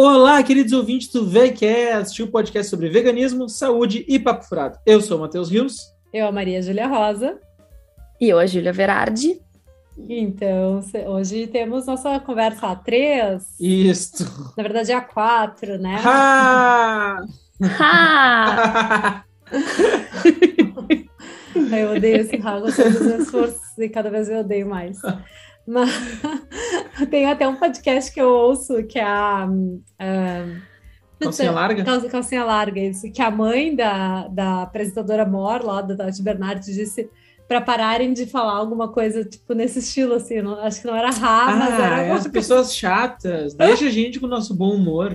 Olá, queridos ouvintes do VCast, o podcast sobre veganismo, saúde e papo furado. Eu sou o Matheus Rios. Eu, a Maria Júlia Rosa. E eu, a Júlia Verardi. Então, hoje temos nossa conversa A3. Isto. Na verdade, é A4, né? Ha! Ha! eu odeio esse rago todos os esforços e cada vez eu odeio mais. Mas tem até um podcast que eu ouço que é a. a calcinha larga? Calcinha larga, isso. Que a mãe da, da apresentadora Mor, lá da Tati Bernardi, disse para pararem de falar alguma coisa, tipo, nesse estilo, assim. Não, acho que não era rá, ah, mas era. As pessoas chatas. Deixa a gente com o nosso bom humor.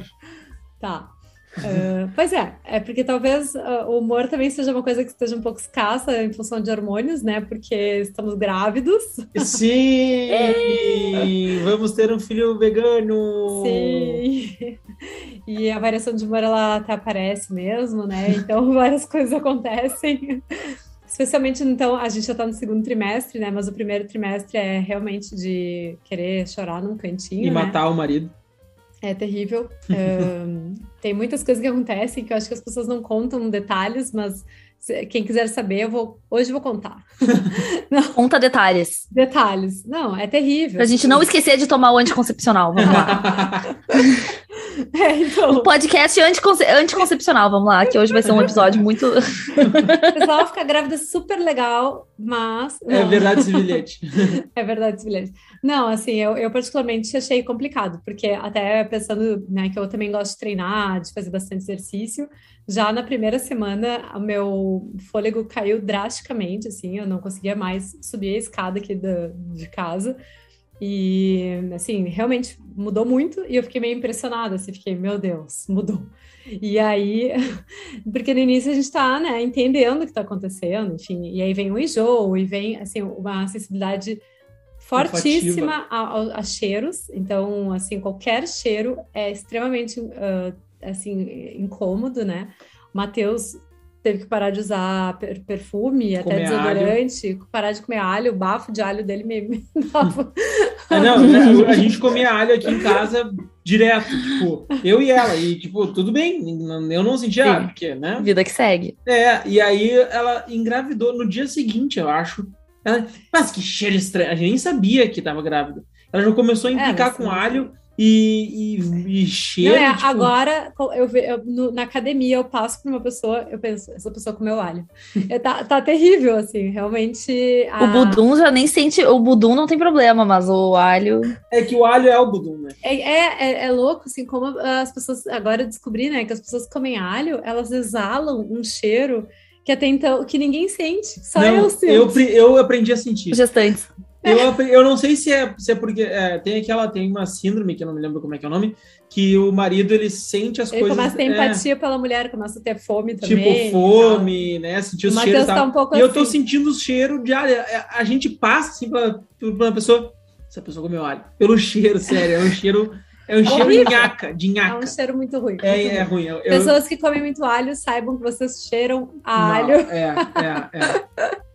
Tá. Uh, pois é, é porque talvez uh, o humor também seja uma coisa que esteja um pouco escassa em função de hormônios, né? Porque estamos grávidos. Sim! Vamos ter um filho vegano! Sim! E a variação de humor ela até aparece mesmo, né? Então várias coisas acontecem. Especialmente, então, a gente já está no segundo trimestre, né? Mas o primeiro trimestre é realmente de querer chorar num cantinho. E né? matar o marido. É terrível. um, tem muitas coisas que acontecem que eu acho que as pessoas não contam detalhes, mas quem quiser saber, eu vou hoje eu vou contar. Conta detalhes. Detalhes. Não, é terrível. Pra gente não esquecer de tomar o anticoncepcional. Vamos lá. é, então... Um podcast anticonce... anticoncepcional, vamos lá, que hoje vai ser um episódio muito. o pessoal fica grávida super legal, mas. Não. É verdade esse bilhete. é verdade esse bilhete. Não, assim, eu, eu particularmente achei complicado, porque até pensando né, que eu também gosto de treinar, de fazer bastante exercício, já na primeira semana o meu fôlego caiu drasticamente, assim, eu não conseguia mais subir a escada aqui da, de casa. E, assim, realmente mudou muito e eu fiquei meio impressionada, assim, fiquei, meu Deus, mudou. E aí, porque no início a gente está, né, entendendo o que está acontecendo, enfim, e aí vem o enjoo, e vem, assim, uma sensibilidade fortíssima a, a, cheiros. Então, assim, qualquer cheiro é extremamente, uh, assim, incômodo, né? Matheus teve que parar de usar perfume, comer até desodorante, alho. parar de comer alho, o bafo de alho dele me, me dava. É, não, né, a gente comia alho aqui em casa direto, tipo, eu e ela, e tipo, tudo bem, eu não sentia, Sim. porque, né? Vida que segue. É, e aí ela engravidou no dia seguinte, eu acho. Ela, mas que cheiro estranho. A gente nem sabia que estava grávida. Ela já começou a implicar é, com alho e, e, e cheiro. Não, é, tipo... Agora, eu, eu no, na academia, eu passo por uma pessoa, eu penso, essa pessoa comeu alho. É, tá, tá terrível, assim, realmente. A... O budum já nem sente. O budum não tem problema, mas o alho. É que o alho é o budum, né? É, é, é, é louco, assim, como as pessoas. Agora eu descobri, né, que as pessoas que comem alho, elas exalam um cheiro que até então que ninguém sente, só não, eu sinto. Eu, eu aprendi a sentir. Gestantes. Eu, eu não sei se é, se é porque é, tem aquela tem uma síndrome que eu não me lembro como é que é o nome que o marido ele sente as ele coisas. Ele começa a ter é, empatia pela mulher, começa a ter fome também. Tipo fome, né? Sentir os cheiros. Tá um pouco e assim. eu tô assim. sentindo o cheiro de alho. É, A gente passa assim pra, uma pessoa. Essa pessoa comeu alho. Pelo cheiro, sério. É um cheiro. É um cheiro de nhaca, de nhaca. É um cheiro muito ruim. É, muito é ruim. Eu, Pessoas que comem muito alho saibam que vocês cheiram a não, alho. É, é, é.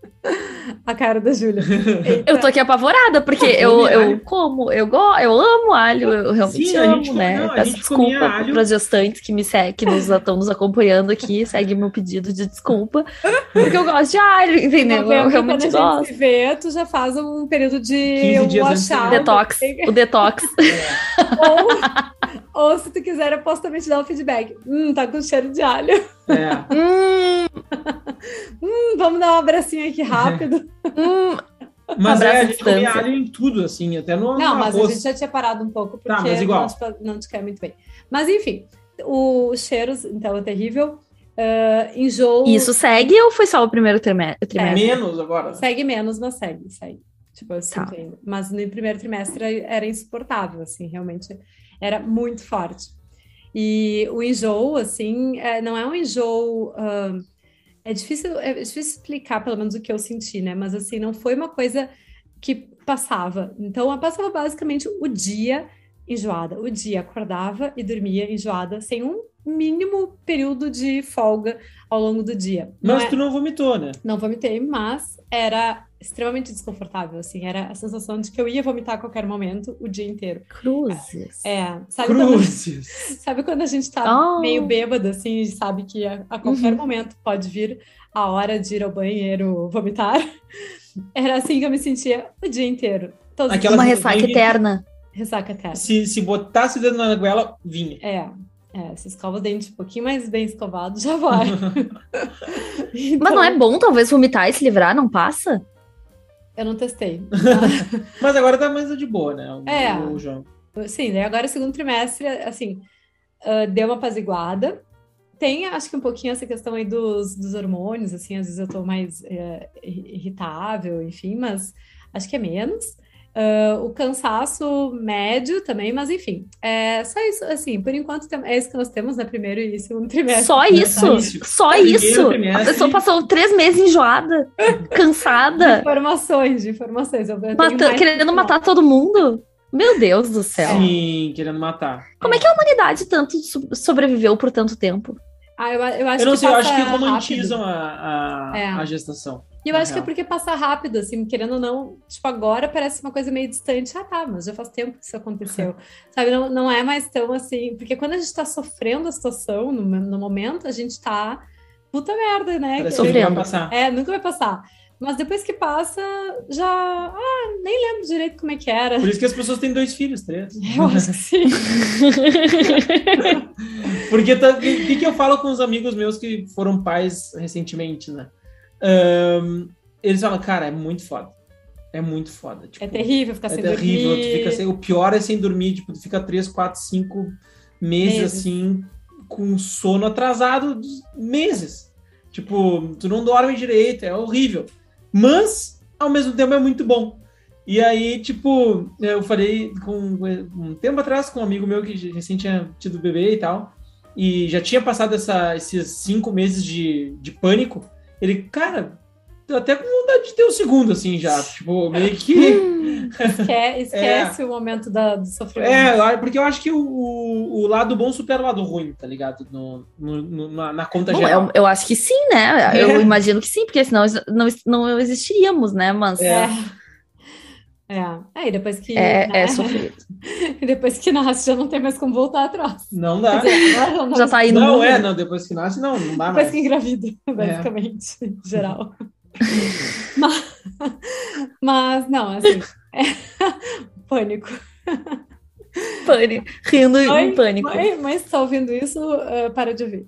A cara da Júlia. Eu tô aqui apavorada, porque eu, eu como, eu, go, eu amo alho, eu realmente Sim, amo, né? Não, Peço desculpa para as gestantes que me seguem, que nos, estão nos acompanhando aqui, segue meu pedido de desculpa, porque eu gosto de alho, entendeu? Não, eu realmente quando gosto. Se vê, tu já faz um período de um detox, o detox. ou, ou se tu quiser, eu posso também te dar o um feedback. Hum, tá com cheiro de alho. É. hum. Hum, vamos dar um abracinho aqui rápido. hum. Mas é, a gente comia alho em tudo, assim, até no Não, mas arroz. a gente já tinha parado um pouco, porque tá, mas igual. Não, não te quer muito bem. Mas enfim, os cheiros, então, é terrível. Uh, enjoo. Isso segue ou foi só o primeiro trimestre? É, menos agora. Segue menos, mas segue, segue. Tipo, assim, tá. Mas no primeiro trimestre era insuportável, assim, realmente era muito forte. E o enjoo, assim, é, não é um enjoo. Uh, é difícil, é difícil explicar, pelo menos, o que eu senti, né? Mas, assim, não foi uma coisa que passava. Então, eu passava basicamente o dia enjoada. O dia acordava e dormia enjoada, sem um mínimo período de folga ao longo do dia. Mas não é... tu não vomitou, né? Não vomitei, mas era extremamente desconfortável, assim, era a sensação de que eu ia vomitar a qualquer momento, o dia inteiro. Cruzes. É, sabe Cruzes. Quando, sabe quando a gente tá oh. meio bêbado, assim, e sabe que a, a qualquer uhum. momento pode vir a hora de ir ao banheiro vomitar? Era assim que eu me sentia o dia inteiro. Aquela Uma ressaca eterna. Ressaca eterna. Se, se botasse o dedo na goela, vinha. É, é, se escova o dente um pouquinho mais bem escovado, já vai. então... Mas não é bom, talvez, vomitar e se livrar? Não passa? Eu não testei. Mas agora tá mais de boa, né? O, é. O. Sim, daí agora segundo trimestre, assim, uh, deu uma apaziguada. Tem, acho que um pouquinho essa questão aí dos, dos hormônios, assim, às vezes eu tô mais uh, irritável, enfim, mas acho que é menos. Uh, o cansaço médio também, mas enfim, é só isso, assim, por enquanto é isso que nós temos, né, primeiro e segundo trimestre. Só isso, só isso. A pessoa passou três meses enjoada, cansada. De informações, de informações. Eu, Mata querendo matar todo mundo. Meu Deus do céu. Sim, querendo matar. Como é que a humanidade tanto sobreviveu por tanto tempo? Ah, eu, eu acho eu não que sei, eu acho que romantizam a, a, é. a gestação. E eu acho real. que é porque passa rápido, assim, querendo ou não, tipo, agora parece uma coisa meio distante. Ah, tá, mas já faz tempo que isso aconteceu. Sabe, não, não é mais tão assim. Porque quando a gente tá sofrendo a situação, no, no momento, a gente tá. Puta merda, né? Parece. Nunca vai passar. É, nunca vai passar. Mas depois que passa, já. Ah, nem lembro direito como é que era. Por isso que as pessoas têm dois filhos, três. Eu acho que sim. Porque o tá, que, que eu falo com os amigos meus que foram pais recentemente, né? Um, eles falam, cara, é muito foda. É muito foda. Tipo, é terrível ficar é sem terrível, dormir. Fica sem, o pior é sem dormir, tipo, tu fica três, quatro, cinco meses, meses. assim, com sono atrasado meses. Tipo, tu não dorme direito, é horrível. Mas, ao mesmo tempo, é muito bom. E aí, tipo, eu falei com um tempo atrás com um amigo meu que recém tinha tido bebê e tal, e já tinha passado essa, esses cinco meses de, de pânico. Ele, cara, até com vontade de ter um segundo, assim, já. Tipo, meio que. Esque esquece é. o momento da, do sofrimento. É, porque eu acho que o, o, lado bom supera o lado ruim, tá ligado? No, no, no na, na, conta bom, geral. Eu, eu, acho que sim, né? É. Eu imagino que sim, porque senão não, não existiríamos, né? Mas. É. É, é e depois que. É, né? é sofrido. e depois que nasce, já não tem mais como voltar atrás. Não dá. Dizer, já tá indo. Não, é, não, depois que nasce, não, não dá depois mais. Depois que engravida, basicamente, é. em geral. mas, mas, não, assim, é, pânico. Pânico, rindo mãe, em pânico. Mãe, mãe, se tá ouvindo isso, uh, para de ouvir.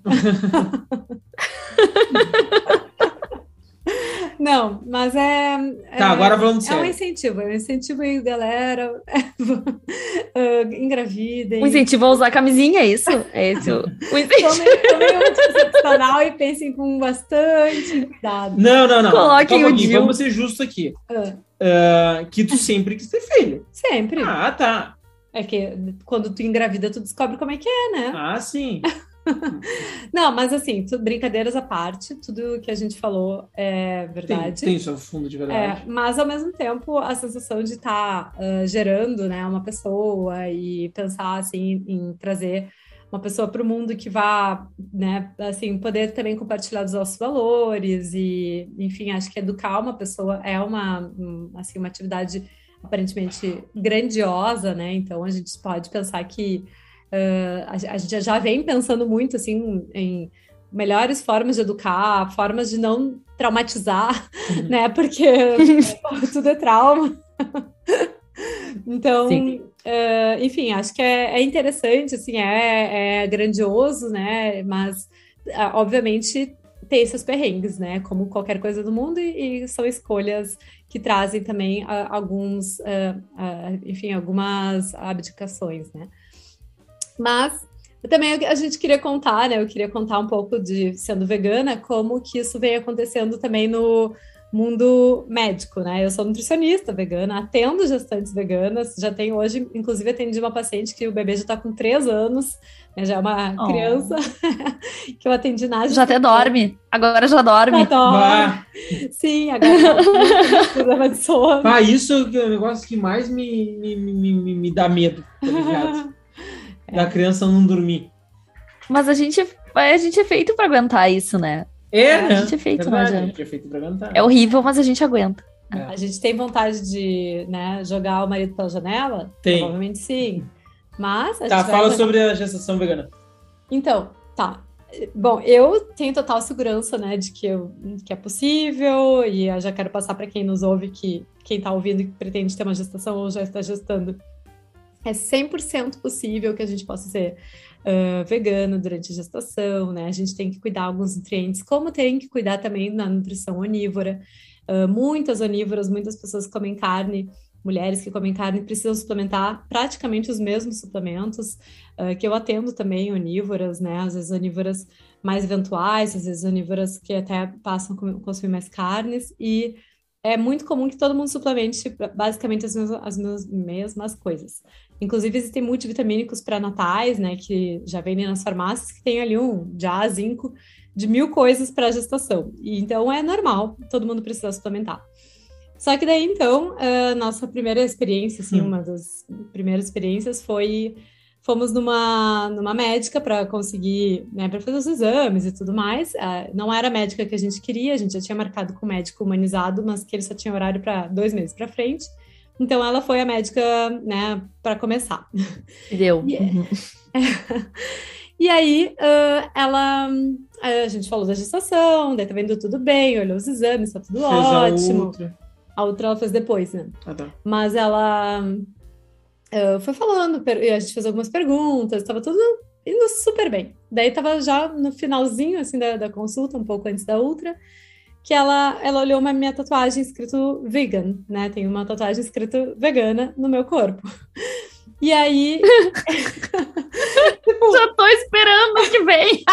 Não, mas é. Tá, é, agora vamos É um incentivo, é um incentivo aí, galera. uh, engravidem. Um incentivo a usar camisinha, é isso? É esse o, o incentivo. Tomem anticoncepcional e pensem com bastante cuidado. Não, não, não. Coloquem o Dil. Vamos ser justos aqui. Uh. Uh, que tu sempre quis ter filho. Sempre. Ah, tá. É que quando tu engravida, tu descobre como é que é, né? Ah, sim. Não, mas assim, tudo, brincadeiras à parte, tudo que a gente falou é verdade. Tem, tem seu fundo de verdade. É, mas ao mesmo tempo, a sensação de estar tá, uh, gerando né, uma pessoa e pensar assim em trazer uma pessoa para o mundo que vá, né, assim, poder também compartilhar os nossos valores e, enfim, acho que educar uma pessoa é uma, assim, uma atividade aparentemente grandiosa, né? Então a gente pode pensar que Uh, a, a, gente já vem pensando muito assim em melhores formas de educar, formas de não traumatizar, uhum. né? Porque tudo é trauma. então, uh, enfim, acho que é, é, interessante, assim, é, é grandioso, né? Mas, uh, obviamente, tem esses perrengues, né? Como qualquer coisa do mundo, e, e são escolhas que trazem também alguns, enfim, algumas abdicações, né? Mas também a gente queria contar, né? Eu queria contar um pouco de sendo vegana, como que isso vem acontecendo também no mundo médico, né? Eu sou nutricionista vegana, atendo gestantes veganas, já tenho hoje, inclusive atendi uma paciente que o bebê já está com três anos, né? já é uma oh. criança que eu atendi na Já até dorme, agora já dorme. Já dorme. Sim, agora problema de sono. Ah, isso é o negócio que mais me, me, me, me, me dá medo, tá ligado? é. da criança não dormir. Mas a gente, a gente é feito para aguentar isso, né? É, né? A gente é feito, Verdade, A gente é feito pra aguentar. É horrível, mas a gente aguenta. É. A gente tem vontade de né, jogar o marido pela janela? Tem. Provavelmente sim. Mas. tá, fala vai... sobre a gestação vegana. Então, tá. Bom, eu tenho total segurança, né, de que, eu, que é possível, e eu já quero passar para quem nos ouve que quem está ouvindo e pretende ter uma gestação ou já está gestando, é 100% possível que a gente possa ser uh, vegano durante a gestação, né? A gente tem que cuidar alguns nutrientes, como tem que cuidar também na nutrição onívora. Uh, muitas onívoras, muitas pessoas que comem carne, mulheres que comem carne precisam suplementar praticamente os mesmos suplementos uh, que eu atendo também onívoras, né? Às vezes onívoras mais eventuais, às vezes onívoras que até passam a consumir mais carnes e é muito comum que todo mundo suplemente basicamente as mesmas, as mesmas coisas. Inclusive, existem multivitamínicos pré-natais, né, que já vendem nas farmácias, que tem ali um já zinco de mil coisas para gestação. E, então, é normal, todo mundo precisa suplementar. Só que daí, então, a nossa primeira experiência, assim, hum. uma das primeiras experiências foi fomos numa, numa médica para conseguir, né, para fazer os exames e tudo mais. Uh, não era a médica que a gente queria, a gente já tinha marcado com o médico humanizado, mas que ele só tinha horário para dois meses para frente. Então ela foi a médica, né, para começar. Deu. E, uhum. e aí uh, ela, a gente falou da gestação, daí tá vendo tudo bem, olhou os exames, tá tudo fez ótimo. A outra. a outra ela fez depois, né? Ah, tá. Mas ela uh, foi falando, a gente fez algumas perguntas, estava tudo indo super bem. Daí estava já no finalzinho assim da, da, consulta, um pouco antes da outra, que ela, ela olhou uma minha tatuagem escrito vegan, né? Tem uma tatuagem escrito vegana no meu corpo. E aí. tipo, já tô esperando que vem.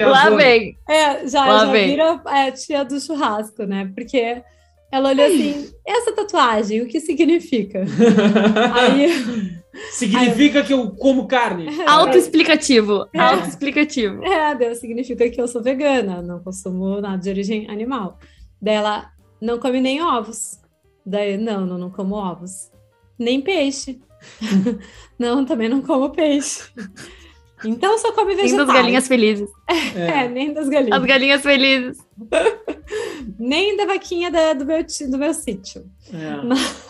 É, Lá vem. É, já, Lá já vem. vira é, tia do churrasco, né? Porque ela olhou assim, essa tatuagem, o que significa? aí, significa aí, que eu como carne. É, Autoexplicativo. É, Autoexplicativo. É, Deus significa que eu sou vegana, não consumo nada de origem animal. Daí ela não come nem ovos. Daí, não, não, não como ovos. Nem peixe. não, também não como peixe. Então só come vegetais. Nem das galinhas felizes. É, é. nem das galinhas. As galinhas felizes. nem da vaquinha da, do, meu, do meu sítio. É. Mas,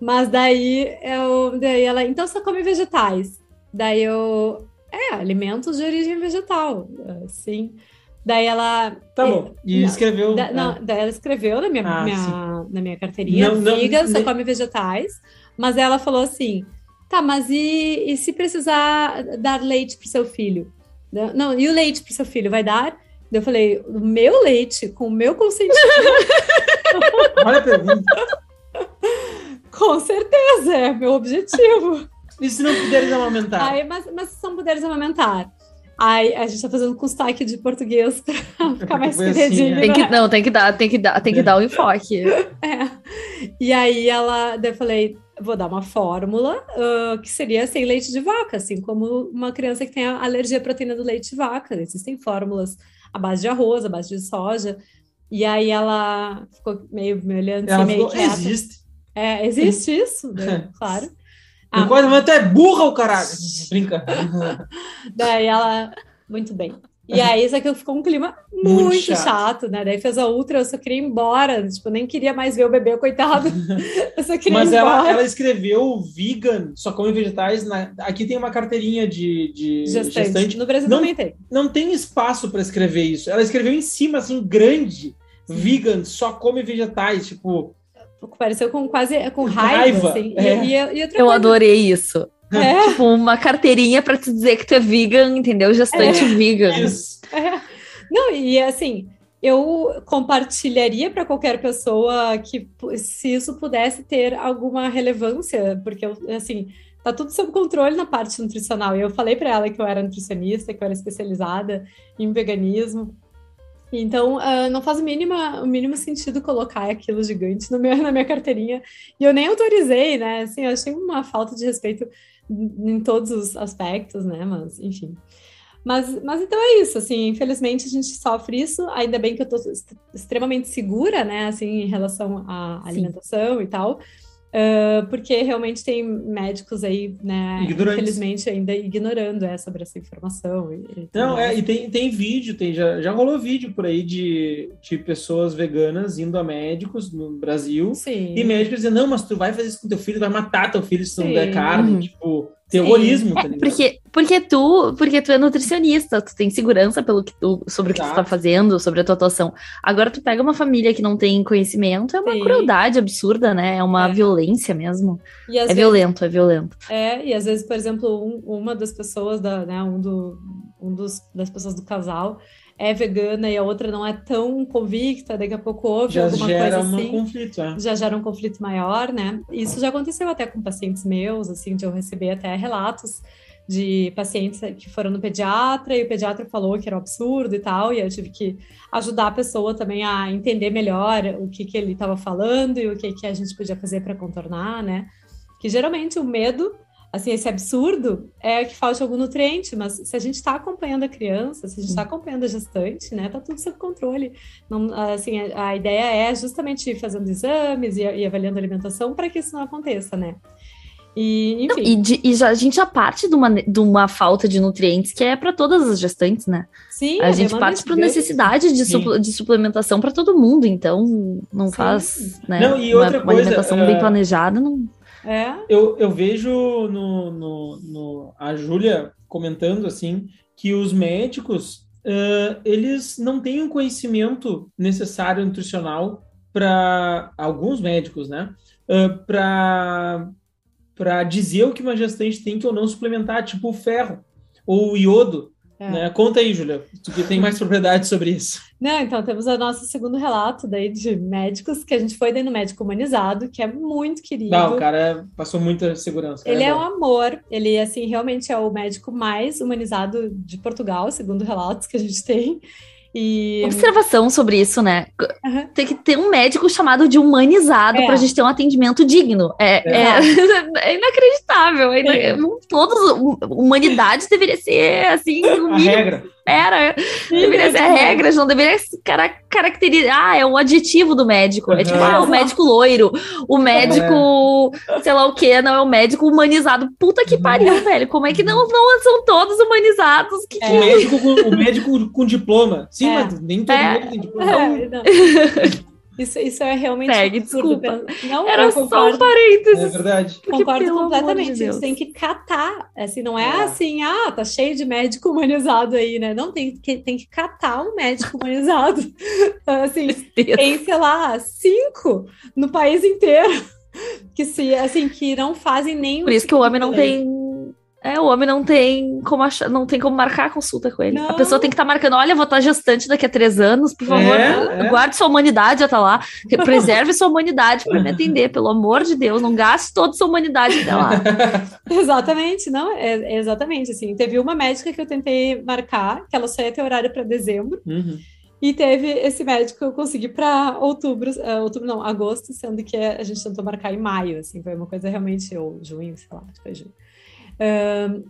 mas, daí eu. Daí ela. Então só come vegetais. Daí eu. É, alimentos de origem vegetal. Sim. Daí ela. Tá bom. E não, escreveu. Da, não, é. daí ela escreveu na minha, ah, minha na minha carteirinha. Não, não, só come vegetais. Mas ela falou assim: Tá, mas e, e se precisar dar leite para seu filho? Não, e o leite para seu filho vai dar? Eu falei, o meu leite, com o meu consentimento. Olha a pergunta. Com certeza, é meu objetivo. E se não puderes amamentar? Aí, mas, mas se não puderes amamentar? Aí a gente tá fazendo com sotaque de português para ficar mais queridinho. Assim, tem que, não, tem que dar, tem que dar, tem que dar o enfoque. É. E aí ela, eu falei, vou dar uma fórmula uh, que seria sem leite de vaca, assim como uma criança que tem alergia à proteína do leite de vaca. Existem fórmulas à base de arroz, à base de soja. E aí ela ficou meio me olhando ela assim, meio ficou, Existe. É, existe isso, né? claro. Ah, mas tu é burra, o caralho. Brinca. Daí ela, muito bem. E aí, isso aqui ficou um clima muito, muito chato. chato. né? Daí fez a ultra, eu só queria ir embora. Tipo, nem queria mais ver o bebê, coitado. Eu só queria Mas ir embora. Ela, ela escreveu vegan, só come vegetais. Na... Aqui tem uma carteirinha de, de gestante. gestante. No Brasil não, também tem. Não tem espaço para escrever isso. Ela escreveu em cima, assim, grande. Vegan, só come vegetais. Tipo, pareceu com quase com raiva. raiva assim. é. e, e, e eu coisa... adorei isso. É. Tipo, uma carteirinha para te dizer que tu é vegan, entendeu? Gestante é. vegan. Isso. É. Não, e assim, eu compartilharia para qualquer pessoa que se isso pudesse ter alguma relevância, porque assim, tá tudo sob controle na parte nutricional. E eu falei para ela que eu era nutricionista, que eu era especializada em veganismo. Então, uh, não faz o mínimo, o mínimo sentido colocar aquilo gigante no meu, na minha carteirinha. E eu nem autorizei, né? Assim, eu achei uma falta de respeito em todos os aspectos, né? Mas, enfim. Mas, mas então é isso, assim, infelizmente a gente sofre isso, ainda bem que eu tô extremamente segura, né, assim, em relação à alimentação e tal. Uh, porque realmente tem médicos aí, né, Ignorantes. infelizmente, ainda ignorando é, sobre essa informação. E, Não, é, e tem, tem vídeo, tem, já, já rolou vídeo por aí de, de pessoas veganas indo a médicos no Brasil Sim. e médicos dizendo, não, mas tu vai fazer isso com teu filho, vai matar teu filho se tu não der carne, uhum. tipo, terrorismo, tá é, porque, porque tu, porque tu é nutricionista, tu tem segurança pelo que tu, sobre o que tu tá fazendo, sobre a tua atuação. Agora tu pega uma família que não tem conhecimento, é uma Sim. crueldade absurda, né? É uma é. violência mesmo. é vezes, violento, é violento. É, e às vezes, por exemplo, um, uma das pessoas da, né, um, do, um dos, das pessoas do casal é vegana e a outra não é tão convicta, daqui a pouco houve já alguma coisa assim. Conflito, é. Já gera um conflito maior, né? Isso já aconteceu até com pacientes meus, assim, de eu receber até relatos de pacientes que foram no pediatra e o pediatra falou que era um absurdo e tal, e eu tive que ajudar a pessoa também a entender melhor o que, que ele estava falando e o que, que a gente podia fazer para contornar, né? Que geralmente o medo assim, esse absurdo é que falta algum nutriente, mas se a gente está acompanhando a criança, se a gente está acompanhando a gestante, né, tá tudo sob controle. Não, assim, a, a ideia é justamente ir fazendo exames e, e avaliando a alimentação para que isso não aconteça, né? E, enfim. Não, e, de, e já, a gente já parte de uma, de uma falta de nutrientes que é para todas as gestantes, né? Sim. A, a gente parte para necessidade de, supl, de suplementação para todo mundo, então não Sim. faz, né? Não, e outra uma, coisa, uma alimentação uh... bem planejada não é. Eu, eu vejo no, no, no a Júlia comentando assim que os médicos uh, eles não têm o um conhecimento necessário nutricional para alguns médicos, né? Uh, para para dizer o que uma gestante tem que ou não suplementar, tipo o ferro ou o iodo. É. Né? Conta aí, Julia, tu que tem mais propriedade sobre isso. Não, então temos o nosso segundo relato daí de médicos, que a gente foi daí no médico humanizado, que é muito querido. Não, o cara passou muita segurança. Ele é, é um amor, ele assim realmente é o médico mais humanizado de Portugal, segundo relatos que a gente tem. E... Observação sobre isso, né? Uhum. Tem que ter um médico chamado de humanizado é. para a gente ter um atendimento digno. É, é. é, é inacreditável. É, todos, humanidade deveria ser assim, o mínimo. Regra. Era, deveria ser a regra, não deveria cara, caracterizar. Ah, é um adjetivo do médico. É tipo, ah, o médico loiro, o médico, é. sei lá o que, não é o médico humanizado. Puta que pariu, velho. Como é que não, não são todos humanizados? Que, é. O, médico com, o médico com diploma. Sim, é. mas nem todo é. mundo tem diploma. Isso, isso é realmente Segue, desculpa. Não, Era só um parênteses. É verdade. Porque, concordo completamente. De tem que catar. Assim, não é, é, assim, ah, tá cheio de médico humanizado aí, né? Não, tem que, tem que catar um médico humanizado. assim, tem, sei lá, cinco no país inteiro. Que se, assim, que não fazem nem Por isso que o homem não tem é, o homem não tem como achar, não tem como marcar a consulta com ele. Não. A pessoa tem que estar tá marcando, olha, vou estar gestante daqui a três anos, por favor, é, é. guarde sua humanidade até lá, preserve sua humanidade para me atender, pelo amor de Deus, não gaste toda sua humanidade até lá. exatamente, não, é, é, exatamente assim. Teve uma médica que eu tentei marcar, que ela só ia ter horário para dezembro. Uhum. E teve esse médico que eu consegui para outubro, uh, outubro não, agosto, sendo que a gente tentou marcar em maio, assim, foi uma coisa realmente, ou junho, sei lá, foi junho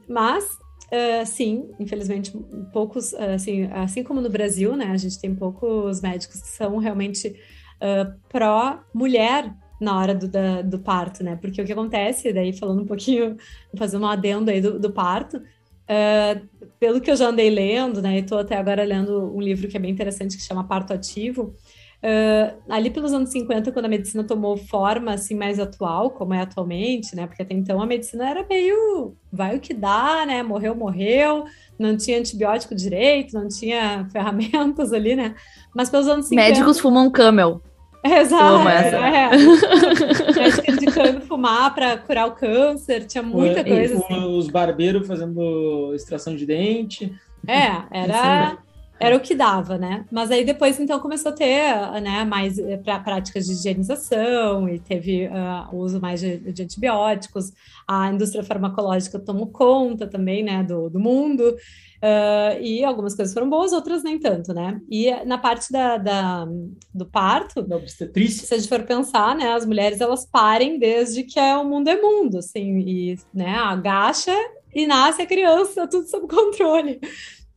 mas, uh, sim, infelizmente, poucos, assim, assim como no Brasil, né, a gente tem poucos médicos que são realmente uh, pró-mulher na hora do, da, do parto, né? Porque o que acontece, daí falando um pouquinho, fazer um adendo aí do, do parto, uh, pelo que eu já andei lendo, né? E estou até agora lendo um livro que é bem interessante que chama Parto Ativo, Uh, ali pelos anos 50, quando a medicina tomou forma assim mais atual, como é atualmente, né? Porque até então a medicina era meio vai o que dá, né? Morreu, morreu, não tinha antibiótico direito, não tinha ferramentas ali, né? Mas pelos anos 50. Médicos fumam camel. Exato. É. Médico indicando fumar para curar o câncer, tinha muita coisa. assim. Os barbeiros fazendo extração de dente. É, era era o que dava, né? Mas aí depois, então, começou a ter né, mais eh, pra, práticas de higienização e teve uh, uso mais de, de, antibióticos. A indústria farmacológica tomou conta também, né, do, do mundo. Uh, e algumas coisas foram boas, outras nem tanto, né? E na parte da, da do parto, da obstetrícia. se a gente for pensar, né, as mulheres elas parem desde que é o mundo é mundo, assim, e né, agacha e nasce a criança, tudo sob controle.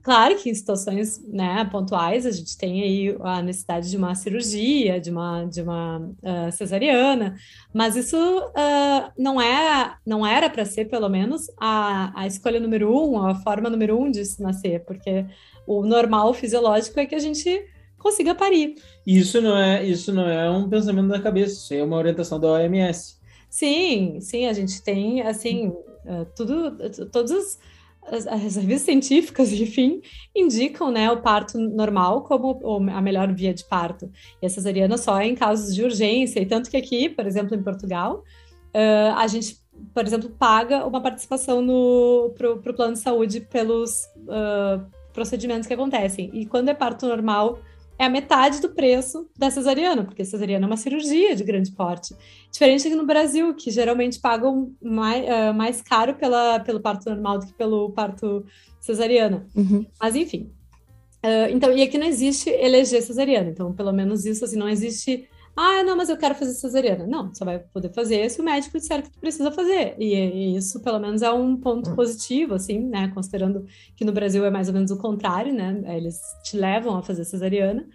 Claro que em situações né, pontuais a gente tem aí a necessidade de uma cirurgia, de uma, de uma uh, cesariana, mas isso uh, não, é, não era para ser, pelo menos, a, a escolha número um, a forma número um de se nascer, porque o normal fisiológico é que a gente consiga parir. Isso não é, isso não é um pensamento da cabeça, isso é uma orientação da OMS. Sim, sim, a gente tem, assim, uh, tudo, todas as, as, as, revistas científicas, enfim, indicam, né, o parto normal como a melhor via de parto. E a cesariana só é em casos de urgência, e tanto que aqui, por exemplo, em Portugal, uh, a gente, por exemplo, paga uma participação pro, pro plano de saúde pelos uh, procedimentos que acontecem. E quando é parto normal, é a metade do preço da cesariana, porque cesariana é uma cirurgia de grande porte. Diferente aqui no Brasil, que geralmente pagam mais, uh, mais caro pela, pelo parto normal do que pelo parto cesariana. Uhum. Mas, enfim. Uh, então, e aqui não existe eleger cesariana. Então, pelo menos isso, assim, não existe ah, não, mas eu quero fazer cesariana. Não, só vai poder fazer se o médico disser que tu precisa fazer. E, e, isso, pelo menos, é um ponto hum. positivo, assim, né? Considerando que no Brasil é mais ou menos o contrário, né? Eles te levam a fazer cesariana.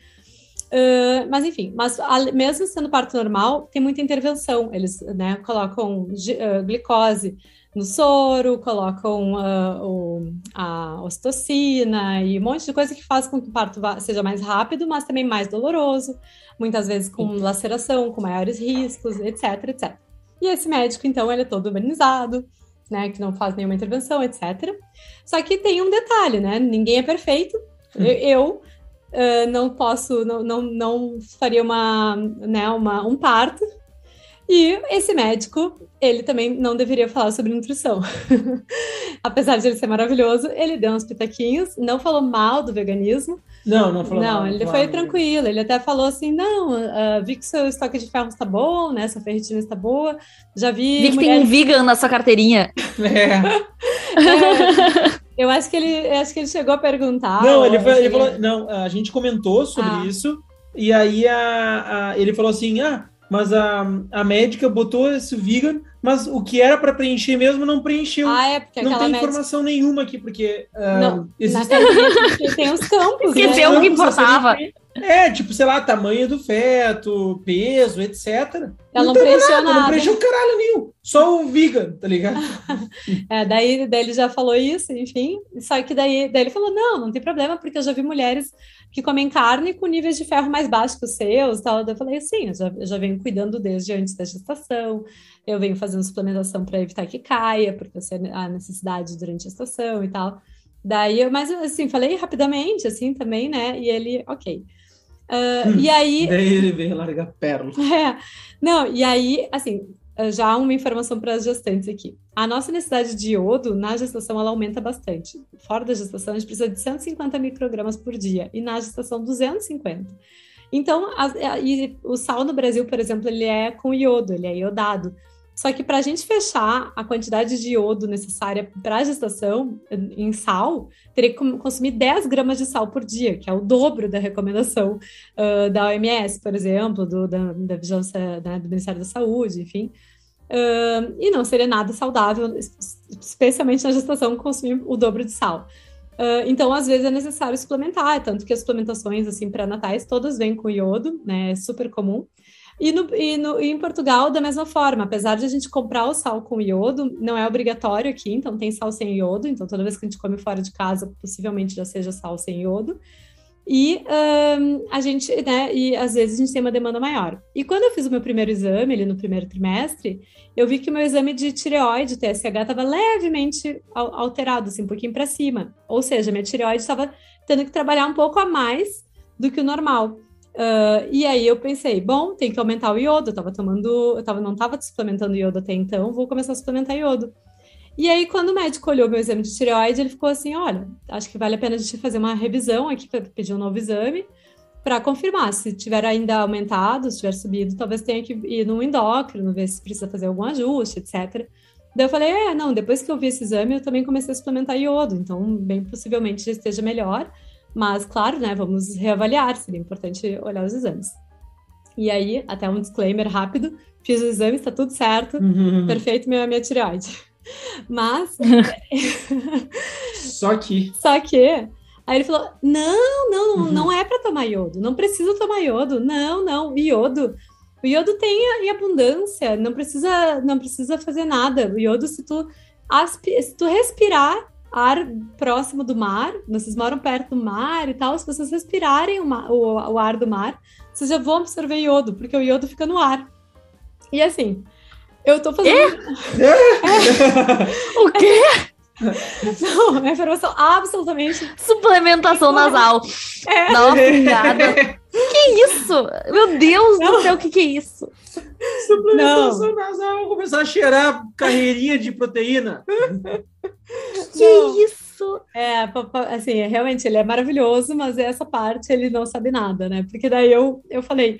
Uh, mas enfim, mas a, mesmo sendo parto normal, tem muita intervenção. Eles né, colocam uh, glicose no soro, colocam uh, o, a ocitocina e um monte de coisa que faz com que o parto seja mais rápido, mas também mais doloroso, muitas vezes com laceração, com maiores riscos, etc, etc. E esse médico, então, ele é todo urbanizado, né, que não faz nenhuma intervenção, etc. Só que tem um detalhe, né, ninguém é perfeito. Hum. Eu, eu uh, não posso, não, não, não faria uma, né, uma, um parto e esse médico, ele também não deveria falar sobre nutrição. Apesar de ele ser maravilhoso, ele deu uns pitaquinhos, não falou mal do veganismo. Não, não falou não, mal. ele foi tranquilo. Ele até falou assim: não, uh, vi que seu estoque de ferro está bom, né? Sua ferritina está boa. Já vi. Vi que mulheres... tem um vegan na sua carteirinha. É. é. Eu acho que ele, acho que ele chegou a perguntar. Não, ele, foi, ele falou, não, a gente comentou sobre ah. isso e aí a, a, ele falou assim, ah, mas a, a médica botou esse vegan, mas o que era para preencher mesmo não preencheu. Ah, é, porque não tem médica... informação nenhuma aqui, porque. Uh, não, existe... na tem os campos. Esqueceu né? o que importava. É, tipo, sei lá, tamanho do feto, peso, etc. Ela não, não preencheu nada. Não preencheu caralho nenhum. Só o vegan, tá ligado? é, daí, daí ele já falou isso, enfim. Só que daí, daí ele falou: não, não tem problema, porque eu já vi mulheres que comem carne com níveis de ferro mais baixos que os seus. Tal. Eu falei: sim, eu já, eu já venho cuidando desde antes da gestação. Eu venho fazendo suplementação para evitar que caia, porque eu sei a necessidade durante a gestação e tal. Daí eu, mas assim, falei rapidamente, assim, também, né? E ele, ok. Uh, e aí. Daí ele veio largar pérola. É. Não, e aí, assim, já uma informação para as gestantes aqui. A nossa necessidade de iodo na gestação ela aumenta bastante. Fora da gestação, a gente precisa de 150 microgramas por dia e na gestação 250. Então, a, a, o sal no Brasil, por exemplo, ele é com iodo, ele é iodado. Só que para a gente fechar a quantidade de iodo necessária para a gestação em sal, teria que consumir 10 gramas de sal por dia, que é o dobro da recomendação uh, da OMS, por exemplo, do, da, da vigilância né, do Ministério da Saúde, enfim. Uh, e não seria nada saudável, especialmente na gestação, consumir o dobro de sal. Uh, então, às vezes é necessário suplementar, tanto que as suplementações assim pré-natais todas vêm com iodo, né? É super comum. E, no, e, no, e em Portugal, da mesma forma, apesar de a gente comprar o sal com iodo, não é obrigatório aqui, então tem sal sem iodo, então toda vez que a gente come fora de casa, possivelmente já seja sal sem iodo. E um, a gente, né, e às vezes a gente tem uma demanda maior. E quando eu fiz o meu primeiro exame, ali no primeiro trimestre, eu vi que o meu exame de tireoide, TSH, estava levemente alterado, assim, um pouquinho para cima. Ou seja, minha tireoide estava tendo que trabalhar um pouco a mais do que o normal. Uh, e aí eu pensei, bom, tem que aumentar o iodo. Eu tava tomando, eu tava, não estava suplementando iodo até então, vou começar a suplementar iodo. E aí, quando o médico olhou meu exame de tireoide, ele ficou assim: olha, acho que vale a pena a gente fazer uma revisão aqui para pedir um novo exame para confirmar. Se tiver ainda aumentado, se tiver subido, talvez tenha que ir no endócrino, ver se precisa fazer algum ajuste, etc. Daí eu falei: é, não, depois que eu vi esse exame, eu também comecei a suplementar iodo, então bem possivelmente já esteja melhor. Mas, claro, né, vamos reavaliar, seria importante olhar os exames. E aí, até um disclaimer rápido, fiz o exame, está tudo certo, uhum. perfeito minha, minha tireoide. Mas... Só que... Só que Aí ele falou: não, não, uhum. não é para tomar iodo, não precisa tomar iodo, não, não, iodo. O iodo tem em abundância, não precisa, não precisa fazer nada. O iodo, se tu, se tu respirar ar próximo do mar, vocês moram perto do mar e tal, se vocês respirarem o, mar, o, o ar do mar, vocês já vão absorver iodo, porque o iodo fica no ar. E assim, eu tô fazendo. o quê? Não, é informação absolutamente. Suplementação nasal. É. Dá uma fungada. que isso? Meu Deus não. do céu, o que, que é isso? Suplementação não. nasal, vou começar a cheirar carreirinha de proteína. que não. isso? É, assim, realmente ele é maravilhoso, mas essa parte ele não sabe nada, né? Porque daí eu, eu falei,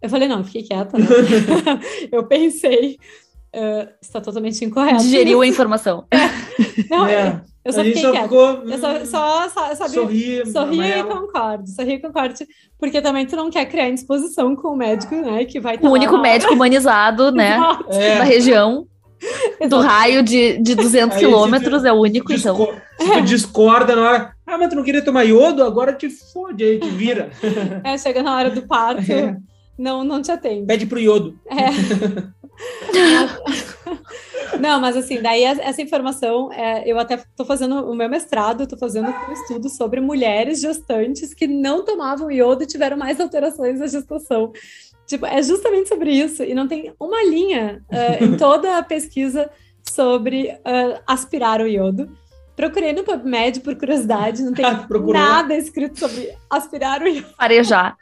eu falei, não, fiquei quieta, né? eu pensei, uh, está totalmente incorreto. Digeriu a informação. É. Não, é. eu só fiquei quieta. Ficou, eu só, só, só sabe, sorri, sorri e concordo, sorri e concordo, porque também tu não quer criar indisposição com o médico, né, que vai O único médico humanizado, né, é. da região. Do raio de, de 200 quilômetros, é o único, disco então. Se tu discorda na hora, ah, mas tu não queria tomar iodo? Agora te fode aí, te vira. É, chega na hora do parto. É não, não te atende. Pede pro iodo. É. não, mas assim, daí essa informação, é, eu até estou fazendo o meu mestrado, estou fazendo um estudo sobre mulheres gestantes que não tomavam iodo e tiveram mais alterações na gestação. Tipo, é justamente sobre isso, e não tem uma linha uh, em toda a pesquisa sobre uh, aspirar o iodo. Procurei no PubMed por curiosidade, não tem nada escrito sobre aspirar o iodo. Farejar.